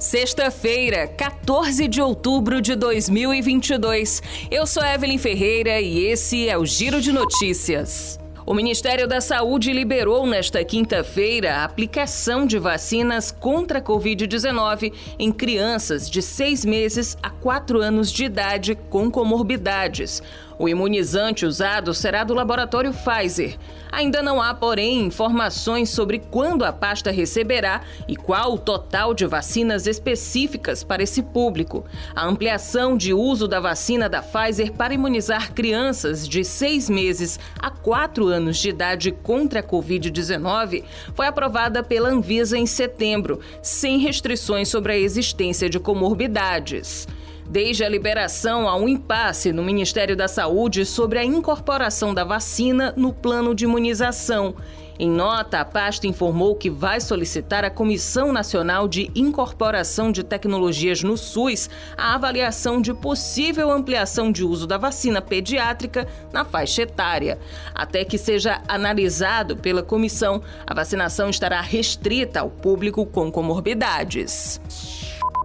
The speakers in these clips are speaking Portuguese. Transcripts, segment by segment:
Sexta-feira, 14 de outubro de 2022. Eu sou Evelyn Ferreira e esse é o Giro de Notícias. O Ministério da Saúde liberou nesta quinta-feira a aplicação de vacinas contra a Covid-19 em crianças de seis meses a quatro anos de idade com comorbidades. O imunizante usado será do laboratório Pfizer. Ainda não há, porém, informações sobre quando a pasta receberá e qual o total de vacinas específicas para esse público. A ampliação de uso da vacina da Pfizer para imunizar crianças de seis meses a quatro anos de idade contra a Covid-19 foi aprovada pela Anvisa em setembro, sem restrições sobre a existência de comorbidades. Desde a liberação, há um impasse no Ministério da Saúde sobre a incorporação da vacina no plano de imunização. Em nota, a pasta informou que vai solicitar à Comissão Nacional de Incorporação de Tecnologias no SUS a avaliação de possível ampliação de uso da vacina pediátrica na faixa etária. Até que seja analisado pela comissão, a vacinação estará restrita ao público com comorbidades.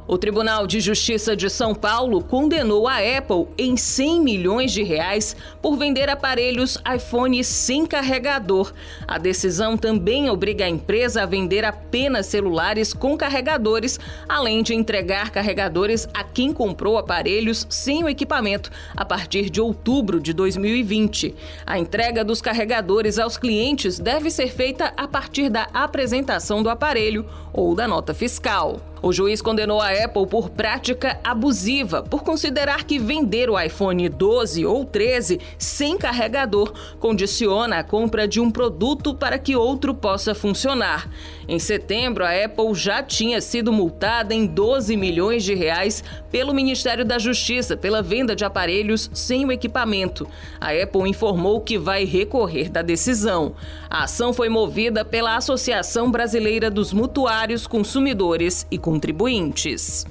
O Tribunal de Justiça de São Paulo condenou a Apple em 100 milhões de reais por vender aparelhos iPhone sem carregador. A decisão também obriga a empresa a vender apenas celulares com carregadores, além de entregar carregadores a quem comprou aparelhos sem o equipamento a partir de outubro de 2020. A entrega dos carregadores aos clientes deve ser feita a partir da apresentação do aparelho ou da nota fiscal. O juiz condenou a Apple por prática abusiva, por considerar que vender o iPhone 12 ou 13 sem carregador condiciona a compra de um produto para que outro possa funcionar. Em setembro, a Apple já tinha sido multada em 12 milhões de reais pelo Ministério da Justiça pela venda de aparelhos sem o equipamento. A Apple informou que vai recorrer da decisão. A ação foi movida pela Associação Brasileira dos Mutuários, Consumidores e contribuintes.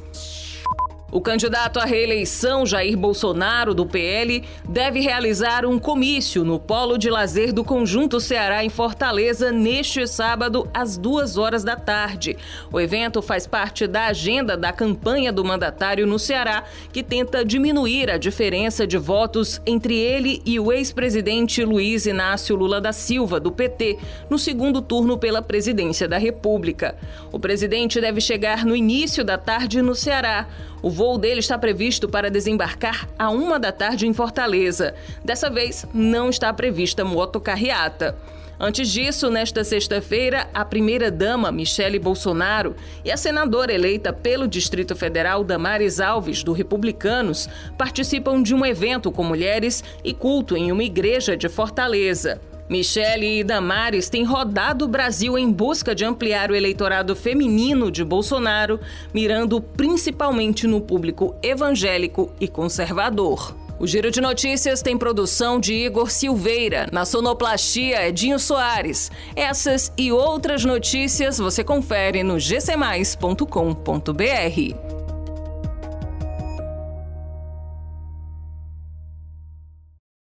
O candidato à reeleição, Jair Bolsonaro, do PL, deve realizar um comício no Polo de Lazer do Conjunto Ceará, em Fortaleza, neste sábado, às duas horas da tarde. O evento faz parte da agenda da campanha do mandatário no Ceará, que tenta diminuir a diferença de votos entre ele e o ex-presidente Luiz Inácio Lula da Silva, do PT, no segundo turno pela presidência da República. O presidente deve chegar no início da tarde no Ceará. O voo dele está previsto para desembarcar a uma da tarde em Fortaleza. Dessa vez, não está prevista motocarreata. Antes disso, nesta sexta-feira, a primeira-dama, Michele Bolsonaro, e a senadora eleita pelo Distrito Federal, Damares Alves, do Republicanos, participam de um evento com mulheres e culto em uma igreja de Fortaleza. Michele e Damares têm rodado o Brasil em busca de ampliar o eleitorado feminino de Bolsonaro, mirando principalmente no público evangélico e conservador. O Giro de Notícias tem produção de Igor Silveira, na sonoplastia Edinho Soares. Essas e outras notícias você confere no gcmais.com.br.